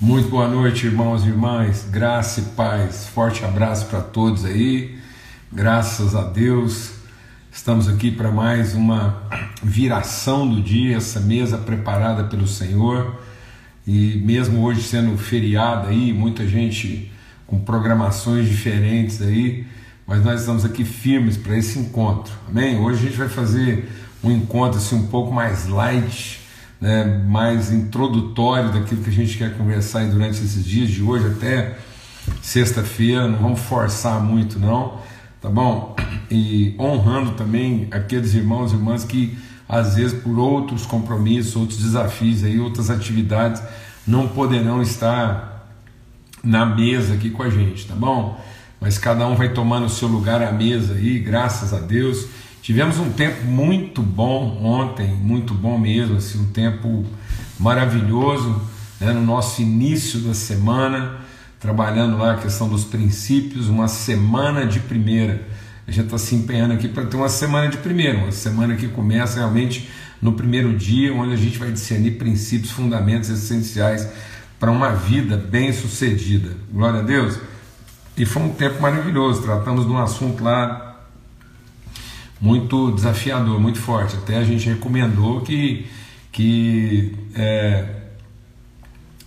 Muito boa noite, irmãos e irmãs. Graça e paz. Forte abraço para todos aí. Graças a Deus. Estamos aqui para mais uma viração do dia, essa mesa preparada pelo Senhor. E mesmo hoje sendo feriado aí, muita gente com programações diferentes aí, mas nós estamos aqui firmes para esse encontro. Amém? Hoje a gente vai fazer um encontro assim um pouco mais light, né, mais introdutório daquilo que a gente quer conversar durante esses dias de hoje até sexta-feira. Não vamos forçar muito, não, tá bom? E honrando também aqueles irmãos e irmãs que às vezes por outros compromissos, outros desafios aí, outras atividades não poderão estar na mesa aqui com a gente, tá bom? Mas cada um vai tomando o seu lugar à mesa aí, graças a Deus. Tivemos um tempo muito bom ontem, muito bom mesmo, assim, um tempo maravilhoso né, no nosso início da semana, trabalhando lá a questão dos princípios, uma semana de primeira. A gente está se empenhando aqui para ter uma semana de primeira, uma semana que começa realmente no primeiro dia, onde a gente vai discernir princípios, fundamentos essenciais para uma vida bem sucedida. Glória a Deus. E foi um tempo maravilhoso. Tratamos de um assunto lá muito desafiador, muito forte. Até a gente recomendou que, que é,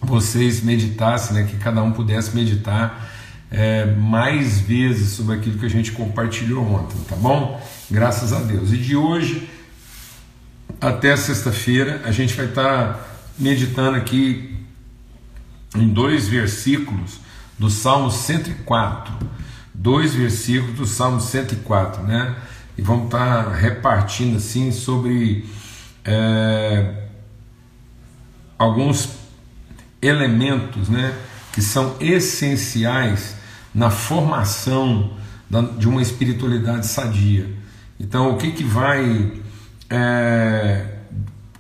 vocês meditassem, né, que cada um pudesse meditar é, mais vezes sobre aquilo que a gente compartilhou ontem, tá bom? Graças a Deus. E de hoje até sexta-feira a gente vai estar meditando aqui em dois versículos do Salmo 104. Dois versículos do Salmo 104, né? E vamos estar tá repartindo assim sobre é, alguns elementos né, que são essenciais na formação da, de uma espiritualidade sadia. Então, o que, que vai é,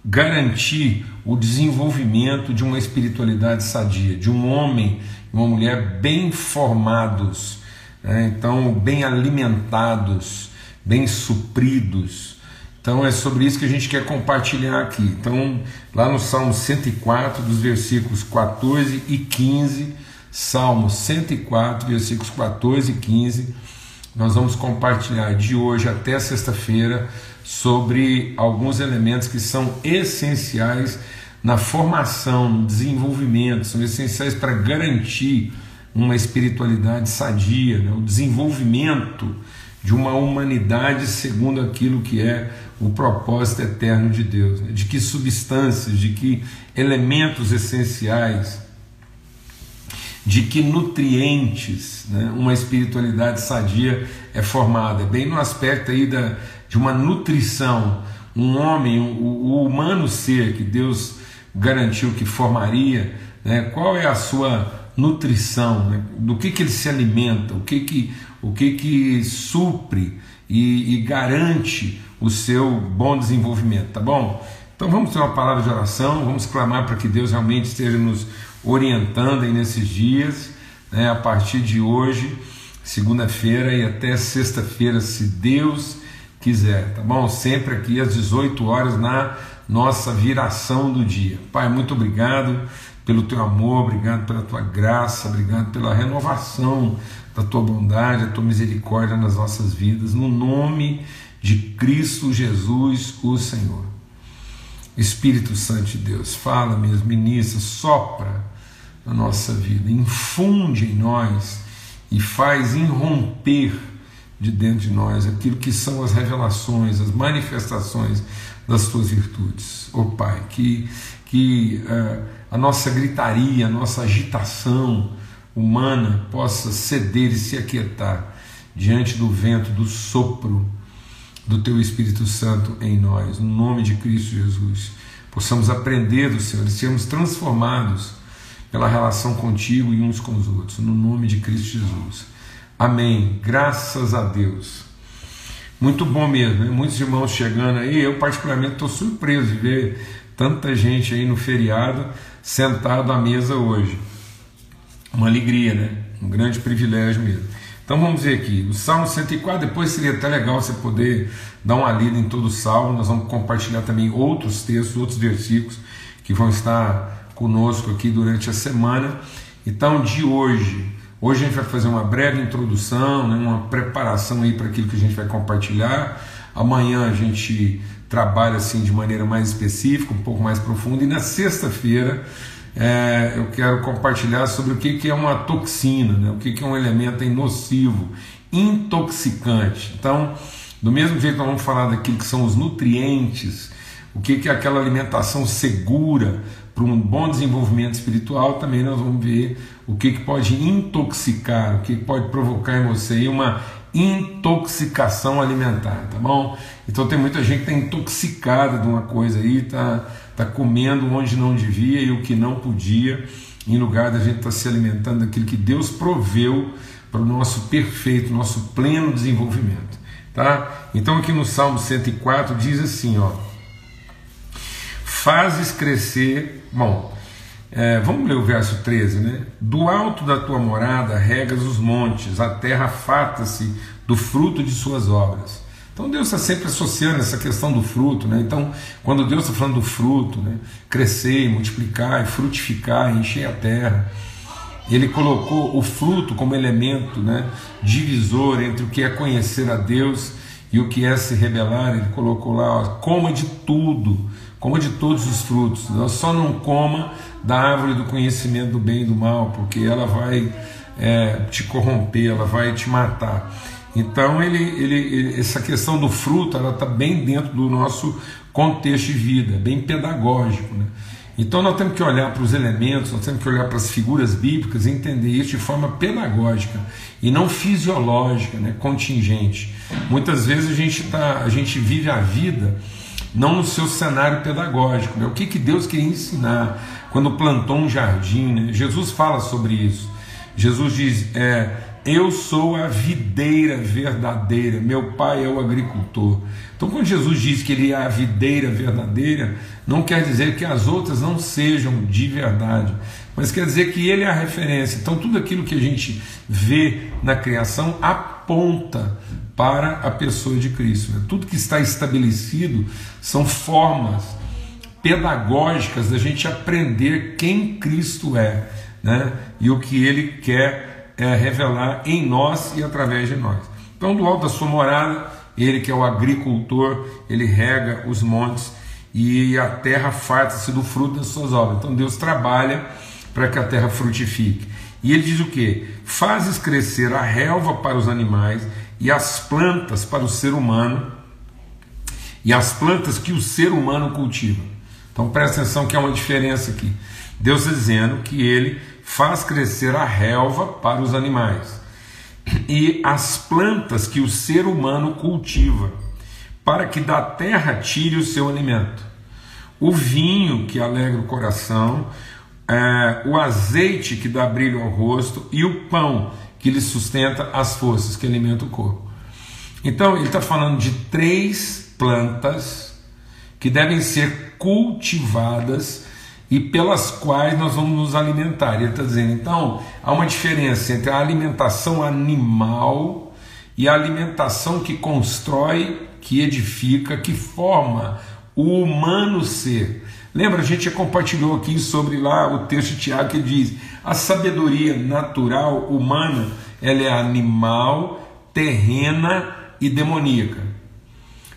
garantir o desenvolvimento de uma espiritualidade sadia, de um homem e uma mulher bem formados, né, então bem alimentados, bem supridos. Então é sobre isso que a gente quer compartilhar aqui. Então, lá no Salmo 104, dos versículos 14 e 15, Salmo 104, versículos 14 e 15, nós vamos compartilhar de hoje até sexta-feira sobre alguns elementos que são essenciais na formação, no desenvolvimento, são essenciais para garantir uma espiritualidade sadia, né? o desenvolvimento de uma humanidade segundo aquilo que é o propósito eterno de Deus, né? de que substâncias, de que elementos essenciais, de que nutrientes né? uma espiritualidade sadia é formada, bem no aspecto aí da, de uma nutrição, um homem, o, o humano ser que Deus garantiu que formaria, né? qual é a sua nutrição, né? do que, que ele se alimenta, o que, que o que que supre e, e garante o seu bom desenvolvimento, tá bom? Então vamos ter uma palavra de oração, vamos clamar para que Deus realmente esteja nos orientando aí nesses dias, né, a partir de hoje, segunda-feira e até sexta-feira, se Deus quiser, tá bom? Sempre aqui às 18 horas na nossa viração do dia. Pai, muito obrigado pelo teu amor, obrigado pela tua graça, obrigado pela renovação da tua bondade, da tua misericórdia nas nossas vidas, no nome de Cristo Jesus, o Senhor. Espírito Santo de Deus, fala mesmo, ministra, sopra na nossa vida, infunde em nós e faz irromper de dentro de nós aquilo que são as revelações, as manifestações das tuas virtudes. Ó oh, Pai, que, que uh, a nossa gritaria, a nossa agitação, humana possa ceder e se aquietar diante do vento, do sopro do Teu Espírito Santo em nós, no nome de Cristo Jesus. Possamos aprender do Senhor e sermos transformados pela relação contigo e uns com os outros, no nome de Cristo Jesus. Amém. Graças a Deus. Muito bom mesmo, né? muitos irmãos chegando aí. Eu, particularmente, estou surpreso de ver tanta gente aí no feriado sentado à mesa hoje uma alegria, né? um grande privilégio mesmo. Então vamos ver aqui, o Salmo 104, depois seria até legal você poder dar uma lida em todo o Salmo, nós vamos compartilhar também outros textos, outros versículos que vão estar conosco aqui durante a semana. Então, de hoje, hoje a gente vai fazer uma breve introdução, né, uma preparação aí para aquilo que a gente vai compartilhar. Amanhã a gente trabalha assim de maneira mais específica, um pouco mais profunda, e na sexta-feira é, eu quero compartilhar sobre o que, que é uma toxina, né, o que, que é um elemento nocivo, intoxicante. Então, do mesmo jeito que nós vamos falar daquilo que são os nutrientes, o que, que é aquela alimentação segura para um bom desenvolvimento espiritual, também nós vamos ver o que, que pode intoxicar, o que, pode provocar em você uma intoxicação alimentar, tá bom? Então tem muita gente que está intoxicada de uma coisa aí, está tá comendo onde não devia e o que não podia, em lugar da gente estar tá se alimentando daquilo que Deus proveu para o nosso perfeito, nosso pleno desenvolvimento, tá? Então aqui no Salmo 104 diz assim, ó, fazes crescer, bom, é, vamos ler o verso 13, né? Do alto da tua morada regas os montes, a terra farta-se do fruto de suas obras. Então Deus está sempre associando essa questão do fruto, né? Então, quando Deus está falando do fruto, né? crescer, multiplicar, frutificar, encher a terra, Ele colocou o fruto como elemento né? divisor entre o que é conhecer a Deus e o que é se rebelar. Ele colocou lá, ó, coma de tudo, coma de todos os frutos, só não coma da árvore do conhecimento do bem e do mal, porque ela vai é, te corromper, ela vai te matar. Então ele, ele, ele essa questão do fruto ela está bem dentro do nosso contexto de vida, bem pedagógico. Né? Então nós temos que olhar para os elementos, nós temos que olhar para as figuras bíblicas e entender isso de forma pedagógica e não fisiológica, né, contingente. Muitas vezes a gente, tá, a gente vive a vida não no seu cenário pedagógico. Né? O que, que Deus queria ensinar quando plantou um jardim? Né? Jesus fala sobre isso. Jesus diz: é, Eu sou a videira verdadeira, meu pai é o agricultor. Então, quando Jesus diz que ele é a videira verdadeira, não quer dizer que as outras não sejam de verdade, mas quer dizer que ele é a referência. Então, tudo aquilo que a gente vê na criação aponta para a pessoa de Cristo. Né? Tudo que está estabelecido são formas pedagógicas da gente aprender quem Cristo é né? e o que ele quer é, revelar em nós e através de nós. Então, do alto da sua morada, ele que é o agricultor, ele rega os montes e a terra farta-se do fruto das suas obras. Então, Deus trabalha para que a terra frutifique. E ele diz o que? Fazes crescer a relva para os animais e as plantas para o ser humano, e as plantas que o ser humano cultiva. Então presta atenção que há uma diferença aqui. Deus está dizendo que ele faz crescer a relva para os animais e as plantas que o ser humano cultiva, para que da terra tire o seu alimento. O vinho que alegra o coração, é, o azeite que dá brilho ao rosto e o pão que lhe sustenta as forças, que alimenta o corpo. Então, ele está falando de três plantas que devem ser cultivadas e pelas quais nós vamos nos alimentar. Ele está dizendo, então, há uma diferença entre a alimentação animal e a alimentação que constrói, que edifica, que forma o humano ser. Lembra, a gente já compartilhou aqui sobre lá o texto de Tiago que diz: a sabedoria natural humana ela é animal, terrena e demoníaca.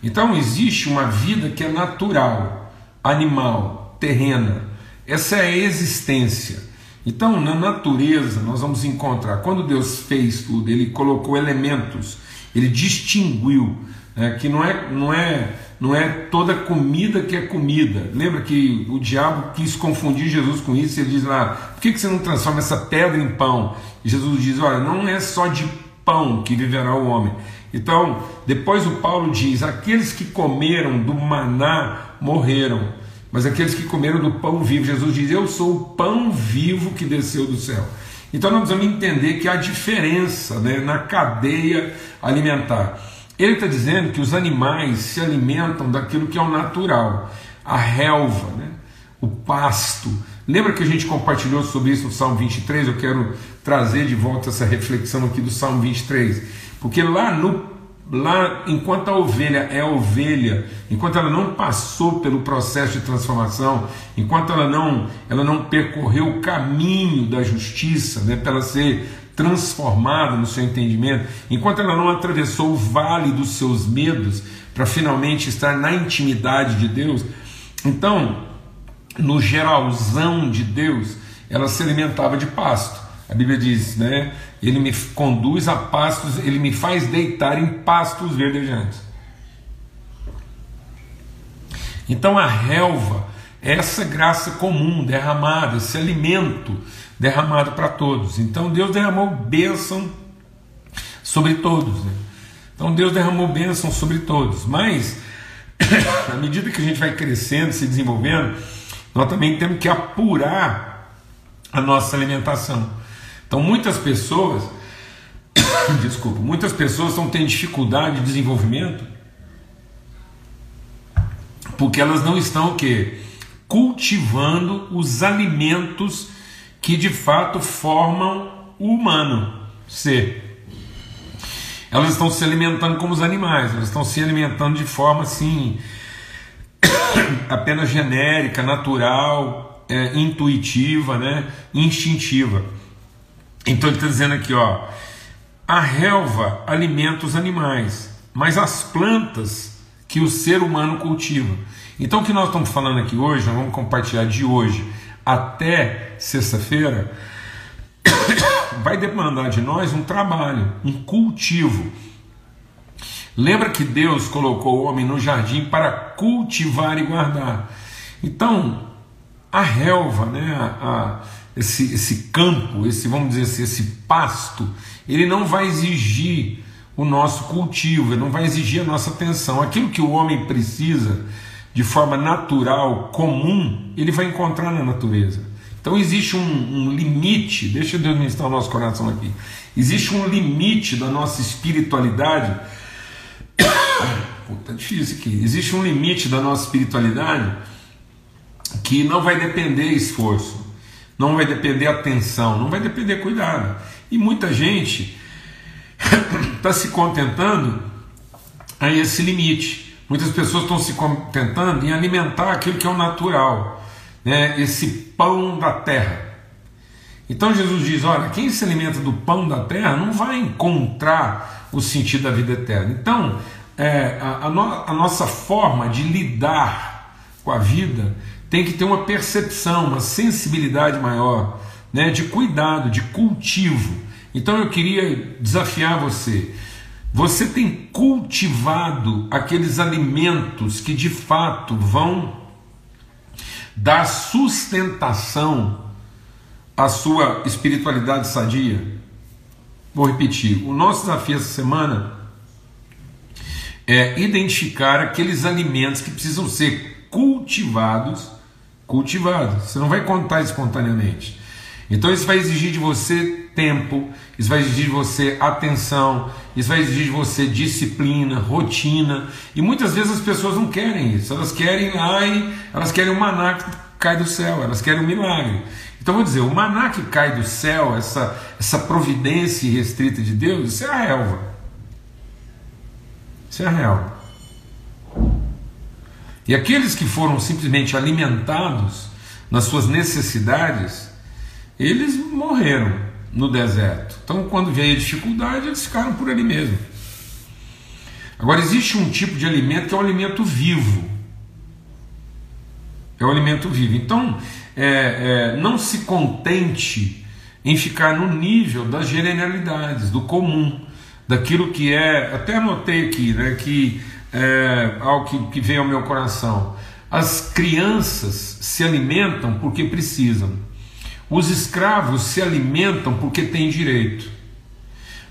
Então existe uma vida que é natural, animal, terrena. Essa é a existência. Então, na natureza, nós vamos encontrar, quando Deus fez tudo, Ele colocou elementos, Ele distinguiu, né, que não é, não é não é toda comida que é comida. Lembra que o diabo quis confundir Jesus com isso? Ele diz lá: por que você não transforma essa pedra em pão? E Jesus diz: olha, não é só de pão que viverá o homem. Então, depois o Paulo diz: aqueles que comeram do maná morreram, mas aqueles que comeram do pão vivo, Jesus diz: eu sou o pão vivo que desceu do céu. Então, nós precisamos entender que há diferença né, na cadeia alimentar. Ele está dizendo que os animais se alimentam daquilo que é o natural, a relva, né? o pasto. Lembra que a gente compartilhou sobre isso no Salmo 23? Eu quero trazer de volta essa reflexão aqui do Salmo 23, porque lá no, lá, enquanto a ovelha é ovelha, enquanto ela não passou pelo processo de transformação, enquanto ela não, ela não percorreu o caminho da justiça, né, para ela ser transformada no seu entendimento, enquanto ela não atravessou o vale dos seus medos para finalmente estar na intimidade de Deus, então, no geralzão de Deus, ela se alimentava de pasto. A Bíblia diz, né? Ele me conduz a pastos, ele me faz deitar em pastos verdejantes. Então a relva essa graça comum derramada, esse alimento derramado para todos. Então Deus derramou bênção sobre todos. Né? Então Deus derramou bênção sobre todos. Mas, à medida que a gente vai crescendo, se desenvolvendo, nós também temos que apurar a nossa alimentação. Então muitas pessoas, desculpa, muitas pessoas estão tendo dificuldade de desenvolvimento porque elas não estão o quê? Cultivando os alimentos que de fato formam o humano ser. Elas estão se alimentando como os animais, elas estão se alimentando de forma assim apenas genérica, natural, é, intuitiva, né, instintiva. Então ele está dizendo aqui, ó, a relva alimenta os animais, mas as plantas que o ser humano cultiva. Então o que nós estamos falando aqui hoje, nós vamos compartilhar de hoje até sexta-feira, vai demandar de nós um trabalho, um cultivo. Lembra que Deus colocou o homem no jardim para cultivar e guardar. Então, a relva, né, a, a esse, esse campo, esse vamos dizer assim, esse pasto, ele não vai exigir o nosso cultivo, ele não vai exigir a nossa atenção. Aquilo que o homem precisa de forma natural, comum, ele vai encontrar na natureza. Então existe um, um limite, deixa Deus ministrar o nosso coração aqui. Existe um limite da nossa espiritualidade. Pô, tá difícil aqui. Existe um limite da nossa espiritualidade que não vai depender esforço não vai depender atenção, não vai depender cuidado. E muita gente está se contentando a esse limite. Muitas pessoas estão se contentando em alimentar aquilo que é o natural, né? esse pão da terra. Então Jesus diz: olha, quem se alimenta do pão da terra não vai encontrar o sentido da vida eterna. Então, é, a, a, no, a nossa forma de lidar com a vida tem que ter uma percepção, uma sensibilidade maior, né, de cuidado, de cultivo. Então eu queria desafiar você. Você tem cultivado aqueles alimentos que de fato vão dar sustentação à sua espiritualidade sadia? Vou repetir: o nosso desafio essa semana é identificar aqueles alimentos que precisam ser cultivados cultivado. Você não vai contar espontaneamente. Então isso vai exigir de você tempo, isso vai exigir de você atenção, isso vai exigir de você disciplina, rotina. E muitas vezes as pessoas não querem isso. Elas querem, ai, elas querem o maná que cai do céu, elas querem um milagre. Então vou dizer, o maná que cai do céu, essa, essa providência restrita de Deus, isso é a relva. Isso é a relva. E aqueles que foram simplesmente alimentados nas suas necessidades, eles morreram no deserto. Então, quando veio a dificuldade, eles ficaram por ali mesmo. Agora, existe um tipo de alimento que é o alimento vivo. É o alimento vivo. Então, é, é, não se contente em ficar no nível das generalidades, do comum, daquilo que é. Até anotei aqui, né, que é, algo que, que vem ao meu coração. As crianças se alimentam porque precisam, os escravos se alimentam porque têm direito.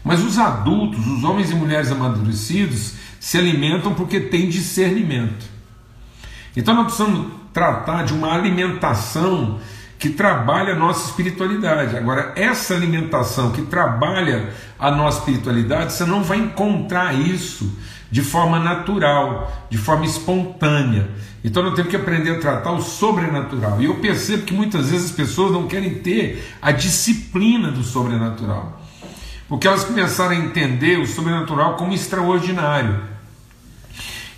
Mas os adultos, os homens e mulheres amadurecidos, se alimentam porque têm discernimento. Então nós precisamos tratar de uma alimentação que trabalha a nossa espiritualidade. Agora, essa alimentação que trabalha a nossa espiritualidade, você não vai encontrar isso de forma natural, de forma espontânea. Então nós temos que aprender a tratar o sobrenatural. E eu percebo que muitas vezes as pessoas não querem ter a disciplina do sobrenatural. Porque elas começaram a entender o sobrenatural como extraordinário.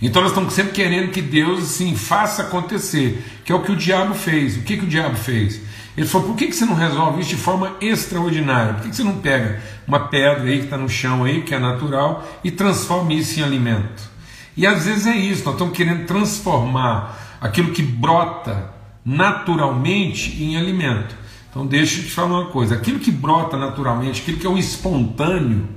Então elas estão sempre querendo que Deus assim faça acontecer, que é o que o diabo fez. O que, que o diabo fez? Ele falou: por que, você não resolve isso de forma extraordinária? Por que, que você não pega uma pedra aí que está no chão aí, que é natural, e transforma isso em alimento? E às vezes é isso, nós estamos querendo transformar aquilo que brota naturalmente em alimento. Então deixa eu te falar uma coisa: aquilo que brota naturalmente, aquilo que é o espontâneo,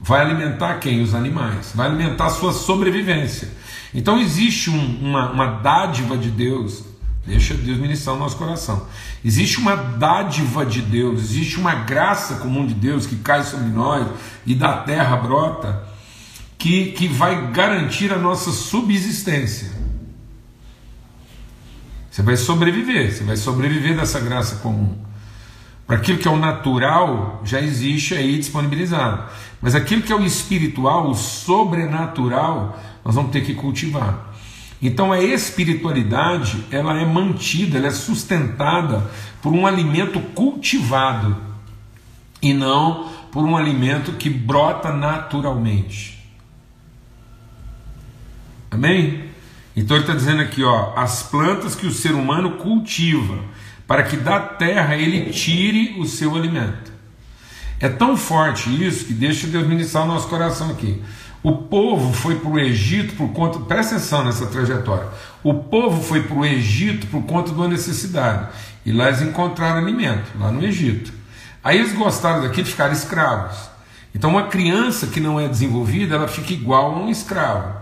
vai alimentar quem? Os animais, vai alimentar a sua sobrevivência. Então existe um, uma, uma dádiva de Deus, deixa Deus ministrar o nosso coração. Existe uma dádiva de Deus, existe uma graça comum de Deus que cai sobre nós e da terra brota, que, que vai garantir a nossa subsistência. Você vai sobreviver, você vai sobreviver dessa graça comum. Para aquilo que é o natural, já existe aí disponibilizado. Mas aquilo que é o espiritual, o sobrenatural, nós vamos ter que cultivar. Então a espiritualidade, ela é mantida, ela é sustentada por um alimento cultivado e não por um alimento que brota naturalmente. Amém? Então ele está dizendo aqui, ó, as plantas que o ser humano cultiva para que da terra ele tire o seu alimento. É tão forte isso que deixa Deus ministrar o nosso coração aqui. O povo foi para o Egito por conta, presta atenção nessa trajetória. O povo foi para o Egito por conta de uma necessidade. E lá eles encontraram alimento, lá no Egito. Aí eles gostaram daqui de ficar escravos. Então, uma criança que não é desenvolvida, ela fica igual a um escravo.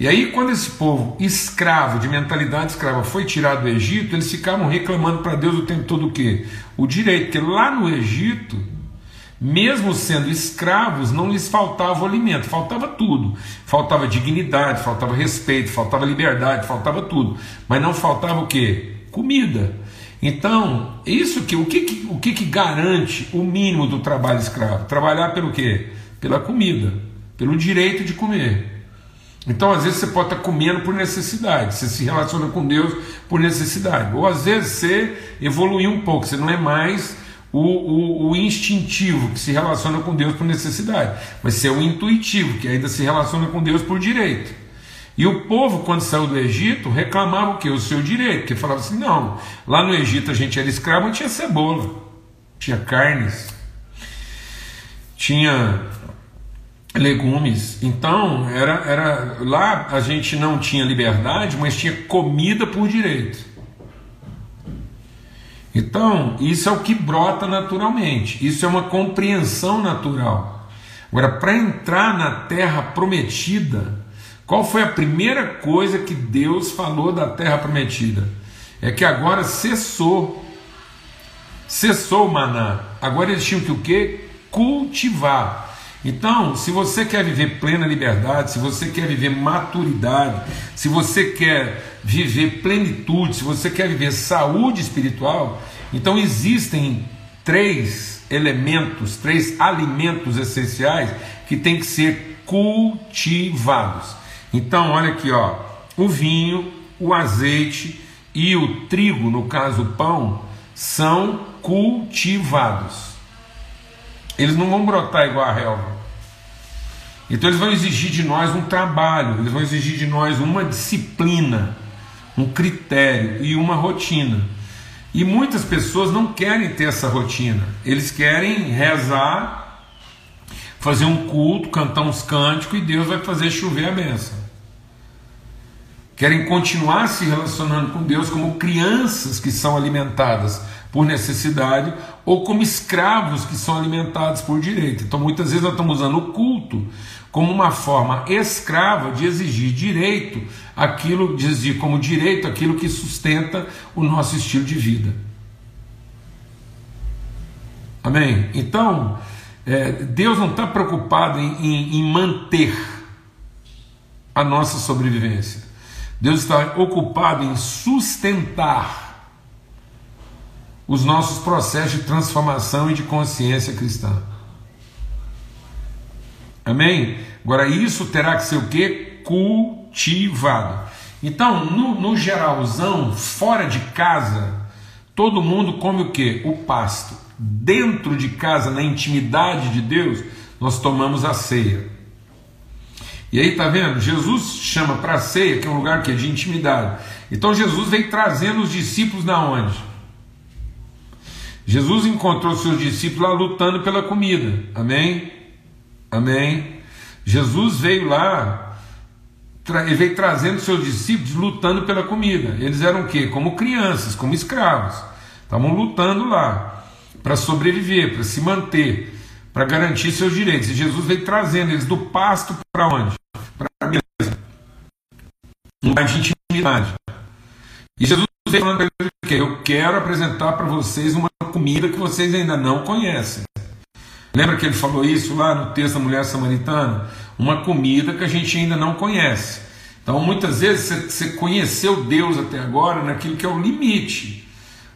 E aí, quando esse povo escravo, de mentalidade escrava, foi tirado do Egito, eles ficavam reclamando para Deus o tempo todo o quê? O direito, porque lá no Egito, mesmo sendo escravos, não lhes faltava alimento, faltava tudo. Faltava dignidade, faltava respeito, faltava liberdade, faltava tudo. Mas não faltava o quê? Comida. Então, isso que o que, o que, que garante o mínimo do trabalho escravo? Trabalhar pelo quê? Pela comida, pelo direito de comer. Então, às vezes, você pode estar comendo por necessidade, você se relaciona com Deus por necessidade. Ou às vezes você evoluiu um pouco, você não é mais o, o, o, instintivo que se relaciona com Deus por necessidade, mas você é o intuitivo que ainda se relaciona com Deus por direito. E o povo, quando saiu do Egito, reclamava o que? O seu direito, porque falava assim: não, lá no Egito a gente era escravo, tinha cebola, tinha carnes, tinha legumes. Então, era, era lá a gente não tinha liberdade, mas tinha comida por direito. Então, isso é o que brota naturalmente. Isso é uma compreensão natural. Agora, para entrar na terra prometida, qual foi a primeira coisa que Deus falou da terra prometida? É que agora cessou. Cessou o maná. Agora eles tinham que o quê? Cultivar. Então, se você quer viver plena liberdade, se você quer viver maturidade, se você quer viver plenitude, se você quer viver saúde espiritual, então existem três elementos, três alimentos essenciais que têm que ser cultivados. Então, olha aqui, ó, o vinho, o azeite e o trigo, no caso o pão, são cultivados. Eles não vão brotar igual a relva. Então eles vão exigir de nós um trabalho, eles vão exigir de nós uma disciplina, um critério e uma rotina. E muitas pessoas não querem ter essa rotina, eles querem rezar, fazer um culto, cantar uns cânticos e Deus vai fazer chover a benção. Querem continuar se relacionando com Deus como crianças que são alimentadas por necessidade ou como escravos que são alimentados por direito. Então muitas vezes nós estamos usando o culto como uma forma escrava de exigir direito, aquilo de exigir como direito aquilo que sustenta o nosso estilo de vida. Amém? Então, é, Deus não está preocupado em, em, em manter a nossa sobrevivência. Deus está ocupado em sustentar os nossos processos de transformação e de consciência cristã. Amém? Agora, isso terá que ser o que? Cultivado. Então, no, no geralzão, fora de casa, todo mundo come o que? O pasto. dentro de casa, na intimidade de Deus, nós tomamos a ceia. E aí tá vendo? Jesus chama para a ceia, que é um lugar que é de intimidade. Então Jesus vem trazendo os discípulos na onde? Jesus encontrou seus discípulos lá lutando pela comida. Amém? Amém. Jesus veio lá, ele veio trazendo seus discípulos lutando pela comida. Eles eram o quê? Como crianças, como escravos. Estavam lutando lá para sobreviver, para se manter, para garantir seus direitos. E Jesus veio trazendo eles do pasto para onde? Para a mesa. Um de intimidade. E Jesus veio falando para eles eu quero apresentar para vocês uma comida que vocês ainda não conhecem. Lembra que ele falou isso lá no texto da mulher samaritana? Uma comida que a gente ainda não conhece. Então, muitas vezes, você conheceu Deus até agora naquilo que é o limite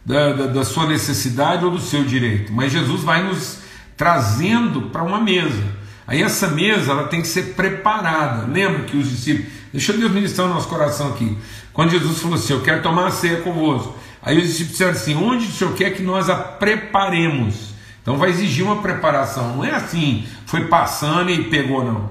da, da, da sua necessidade ou do seu direito. Mas Jesus vai nos trazendo para uma mesa. Aí essa mesa ela tem que ser preparada. Lembra que os discípulos. Deixa Deus ministrar no nosso coração aqui. Quando Jesus falou assim: Eu quero tomar a ceia convosco. Aí os discípulos disseram assim: Onde o Senhor quer que nós a preparemos? Então vai exigir uma preparação. Não é assim, foi passando e pegou, não.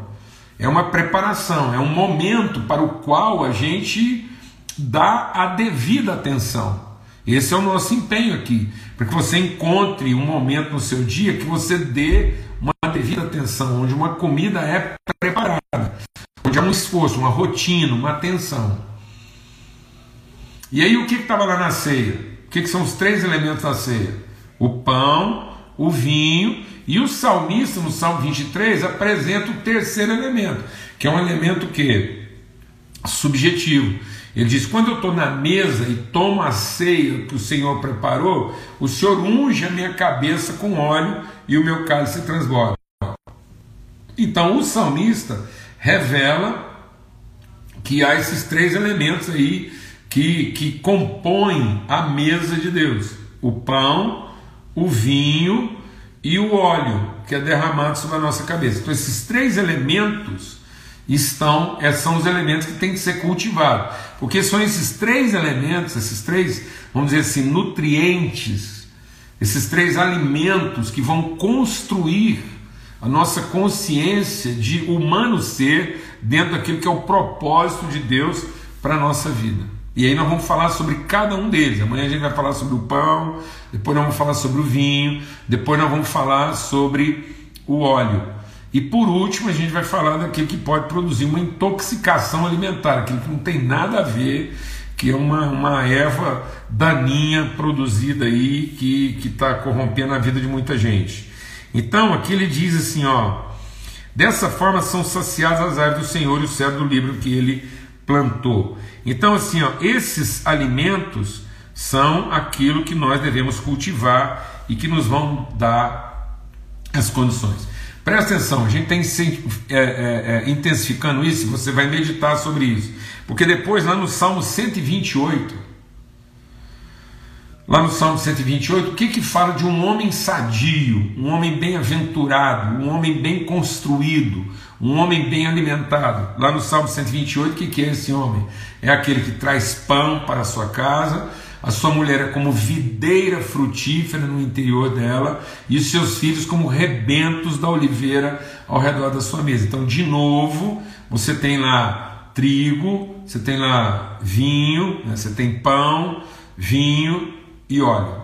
É uma preparação, é um momento para o qual a gente dá a devida atenção. Esse é o nosso empenho aqui, para que você encontre um momento no seu dia que você dê uma devida atenção, onde uma comida é preparada, onde há um esforço, uma rotina, uma atenção. E aí o que estava lá na ceia? O que, que são os três elementos da ceia? O pão, o vinho, e o salmista, no Salmo 23, apresenta o terceiro elemento, que é um elemento que subjetivo. Ele diz: quando eu estou na mesa e tomo a ceia que o Senhor preparou, o Senhor unge a minha cabeça com óleo e o meu cálice transborda. Então o salmista revela que há esses três elementos aí que, que compõem a mesa de Deus: o pão, o vinho e o óleo que é derramado sobre a nossa cabeça. Então, esses três elementos estão, é, são os elementos que têm que ser cultivados, porque são esses três elementos, esses três, vamos dizer assim, nutrientes, esses três alimentos que vão construir a nossa consciência de humano ser dentro daquilo que é o propósito de Deus para a nossa vida. E aí nós vamos falar sobre cada um deles. Amanhã a gente vai falar sobre o pão, depois nós vamos falar sobre o vinho, depois nós vamos falar sobre o óleo. E por último, a gente vai falar daquilo que pode produzir uma intoxicação alimentar, aquilo que não tem nada a ver, que é uma, uma erva daninha produzida aí que está corrompendo a vida de muita gente. Então aqui ele diz assim: ó, dessa forma são saciadas as árvores do Senhor e o céu do livro que ele plantou. Então, assim, ó, esses alimentos são aquilo que nós devemos cultivar e que nos vão dar as condições. Presta atenção, a gente tem é, é, é, intensificando isso, você vai meditar sobre isso. Porque depois, lá no Salmo 128, lá no Salmo 128, o que que fala de um homem sadio, um homem bem-aventurado, um homem bem construído, um homem bem alimentado. Lá no Salmo 128, o que, que é esse homem? É aquele que traz pão para a sua casa, a sua mulher é como videira frutífera no interior dela, e os seus filhos como rebentos da oliveira ao redor da sua mesa. Então, de novo, você tem lá trigo, você tem lá vinho, né? você tem pão, vinho e óleo.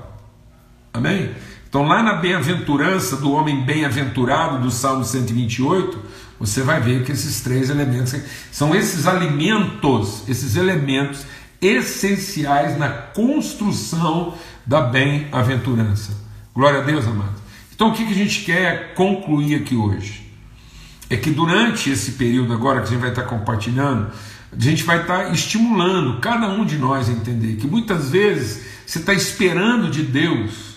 Amém? Então, lá na bem-aventurança do homem bem-aventurado do Salmo 128, você vai ver que esses três elementos são esses alimentos, esses elementos essenciais na construção da bem-aventurança. Glória a Deus, amados. Então, o que a gente quer concluir aqui hoje? É que durante esse período agora que a gente vai estar compartilhando, a gente vai estar estimulando cada um de nós a entender que muitas vezes você está esperando de Deus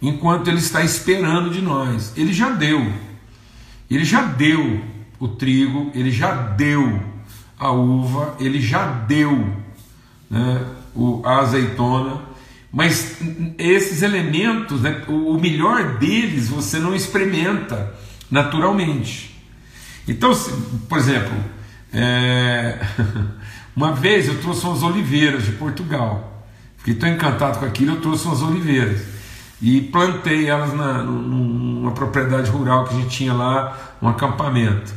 enquanto Ele está esperando de nós. Ele já deu, ele já deu o trigo, ele já deu a uva, ele já deu né, o, a azeitona, mas esses elementos, né, o melhor deles você não experimenta naturalmente. Então, por exemplo, é... uma vez eu trouxe umas oliveiras de Portugal, fiquei tão encantado com aquilo, eu trouxe umas oliveiras. e plantei elas na, numa propriedade rural que a gente tinha lá, um acampamento.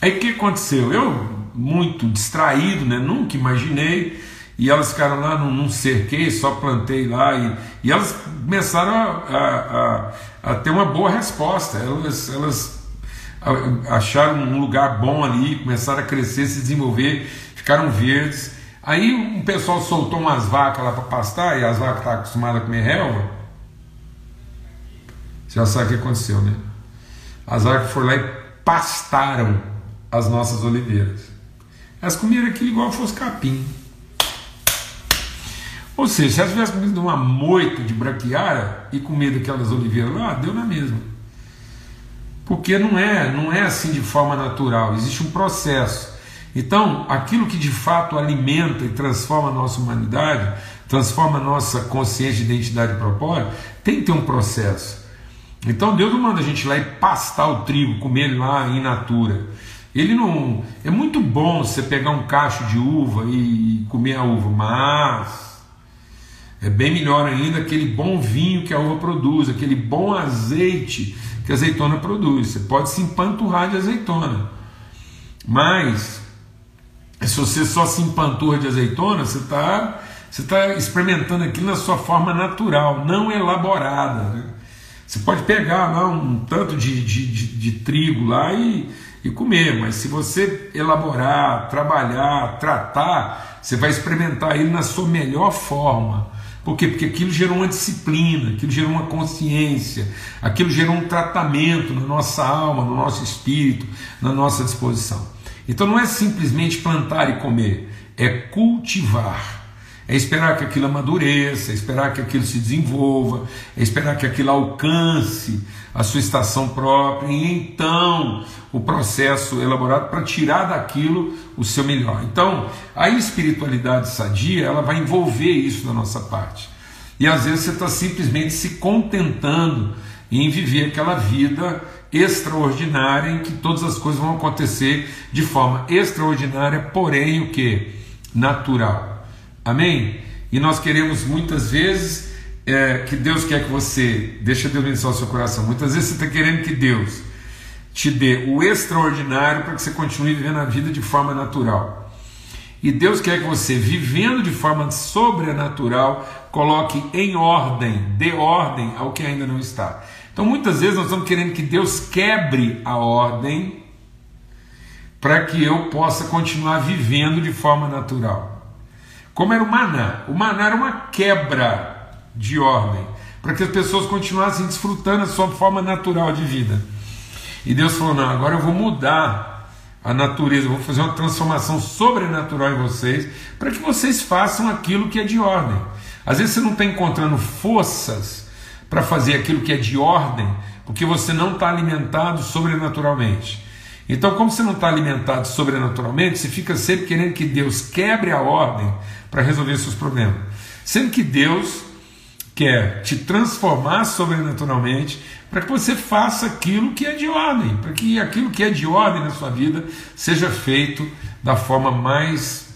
Aí o que aconteceu? Eu, muito distraído, né? nunca imaginei, e elas ficaram lá, não, não cerquei, só plantei lá, e, e elas começaram a, a, a, a ter uma boa resposta. Elas, elas acharam um lugar bom ali, começaram a crescer, se desenvolver, ficaram verdes. Aí um pessoal soltou umas vacas lá para pastar, e as vacas estavam acostumadas a comer relva. Você já sabe o que aconteceu, né? As vacas foram lá e pastaram as nossas oliveiras. Elas comeram aquilo igual fosse capim. Ou seja, se elas tivessem comido uma moita de braquiara e comido aquelas oliveiras lá, deu na mesma. Porque não é, não é assim de forma natural, existe um processo. Então, aquilo que de fato alimenta e transforma a nossa humanidade, transforma a nossa consciência de identidade e propósito, tem que ter um processo. Então Deus não manda a gente ir lá e pastar o trigo, comer ele lá in natura. Ele não. É muito bom você pegar um cacho de uva e comer a uva, mas é bem melhor ainda aquele bom vinho que a uva produz, aquele bom azeite que a azeitona produz. Você pode se empanturrar de azeitona. Mas se você só se empanturra de azeitona, você está você tá experimentando aquilo na sua forma natural, não elaborada. Né? Você pode pegar lá um tanto de, de, de, de trigo lá e, e comer, mas se você elaborar, trabalhar, tratar, você vai experimentar ele na sua melhor forma. Por quê? Porque aquilo gerou uma disciplina, aquilo gerou uma consciência, aquilo gerou um tratamento na nossa alma, no nosso espírito, na nossa disposição. Então não é simplesmente plantar e comer, é cultivar. É esperar que aquilo amadureça, é esperar que aquilo se desenvolva, é esperar que aquilo alcance a sua estação própria e então o processo elaborado para tirar daquilo o seu melhor. Então, a espiritualidade sadia, ela vai envolver isso na nossa parte. E às vezes você está simplesmente se contentando em viver aquela vida extraordinária em que todas as coisas vão acontecer de forma extraordinária, porém o que? Natural. Amém? E nós queremos muitas vezes é, que Deus quer que você, deixa Deus abençoar o seu coração. Muitas vezes você está querendo que Deus te dê o extraordinário para que você continue vivendo a vida de forma natural. E Deus quer que você, vivendo de forma sobrenatural, coloque em ordem, dê ordem ao que ainda não está. Então muitas vezes nós estamos querendo que Deus quebre a ordem para que eu possa continuar vivendo de forma natural. Como era o maná? O maná era uma quebra de ordem, para que as pessoas continuassem desfrutando a sua forma natural de vida. E Deus falou: não, agora eu vou mudar a natureza, vou fazer uma transformação sobrenatural em vocês, para que vocês façam aquilo que é de ordem. Às vezes você não está encontrando forças para fazer aquilo que é de ordem, porque você não está alimentado sobrenaturalmente. Então, como você não está alimentado sobrenaturalmente, você fica sempre querendo que Deus quebre a ordem para resolver seus problemas. Sendo que Deus quer te transformar sobrenaturalmente para que você faça aquilo que é de ordem, para que aquilo que é de ordem na sua vida seja feito da forma mais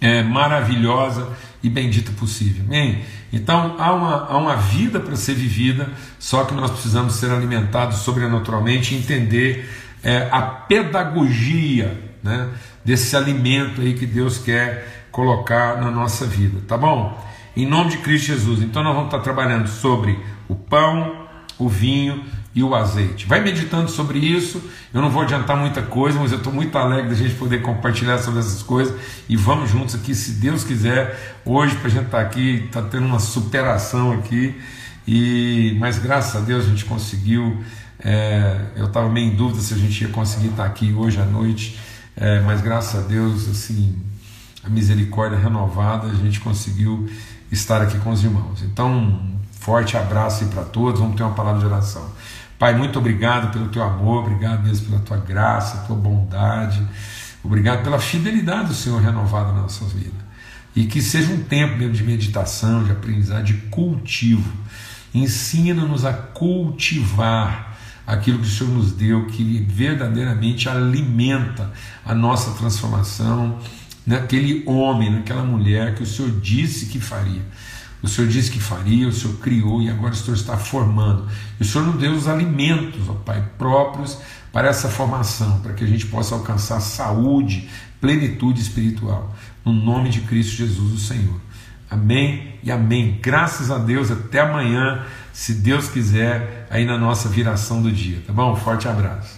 é, maravilhosa e bendita possível. Amém? Então há uma, há uma vida para ser vivida, só que nós precisamos ser alimentados sobrenaturalmente e entender é, a pedagogia né, desse alimento aí que Deus quer colocar na nossa vida, tá bom? Em nome de Cristo Jesus. Então nós vamos estar trabalhando sobre o pão, o vinho e o azeite. Vai meditando sobre isso. Eu não vou adiantar muita coisa, mas eu estou muito alegre da gente poder compartilhar sobre essas coisas. E vamos juntos aqui, se Deus quiser, hoje para a gente estar tá aqui, está tendo uma superação aqui. E mas graças a Deus a gente conseguiu. É, eu estava meio em dúvida se a gente ia conseguir estar tá aqui hoje à noite, é, mas graças a Deus, assim, a misericórdia renovada, a gente conseguiu estar aqui com os irmãos. Então, Forte abraço aí para todos. Vamos ter uma palavra de oração. Pai, muito obrigado pelo teu amor, obrigado mesmo pela tua graça, tua bondade. Obrigado pela fidelidade do Senhor renovada nas nossas vidas. E que seja um tempo mesmo de meditação, de aprendizado, de cultivo. Ensina-nos a cultivar aquilo que o Senhor nos deu, que verdadeiramente alimenta a nossa transformação naquele homem, naquela mulher que o Senhor disse que faria. O Senhor disse que faria, o Senhor criou e agora o Senhor está formando. E o Senhor nos deu os alimentos, ó Pai, próprios para essa formação, para que a gente possa alcançar saúde, plenitude espiritual. No nome de Cristo Jesus, o Senhor. Amém e amém. Graças a Deus. Até amanhã, se Deus quiser, aí na nossa viração do dia. Tá bom? Forte abraço.